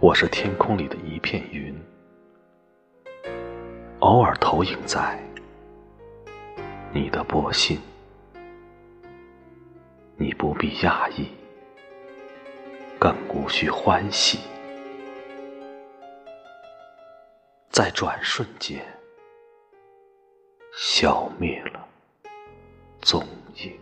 我是天空里的一片云偶尔投影在你的波心你不必讶异更无需欢喜。在转瞬间消灭了踪影。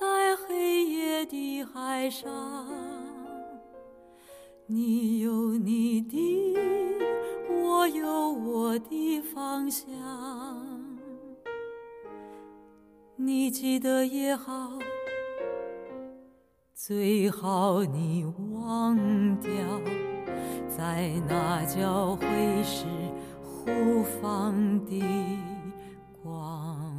在黑夜的海上，你有你的，我有我的方向。你记得也好，最好你忘掉，在那交汇时互放的光。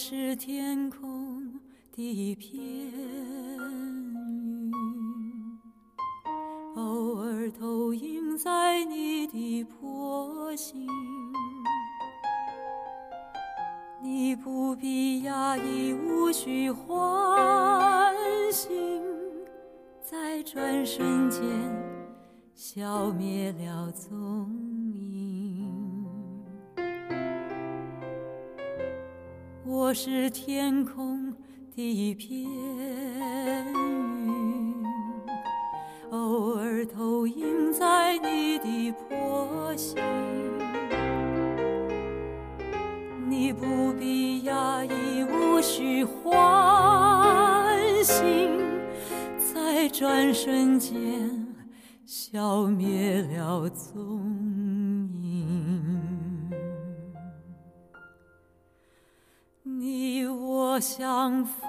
是天空的一片云，偶尔投影在你的波心。你不必压抑，无需欢欣，在转瞬间消灭了踪。我是天空的一片云，偶尔投影在你的波心。你不必压抑，无需欢欣，在转瞬间消灭了踪影。你我相逢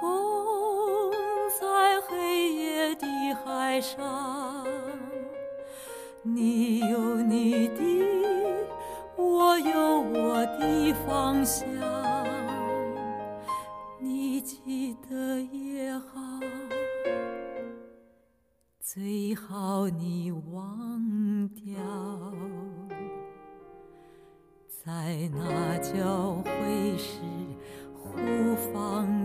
在黑夜的海上，你有你的，我有我的方向。你记得也好，最好你忘掉，在那交汇时。不妨。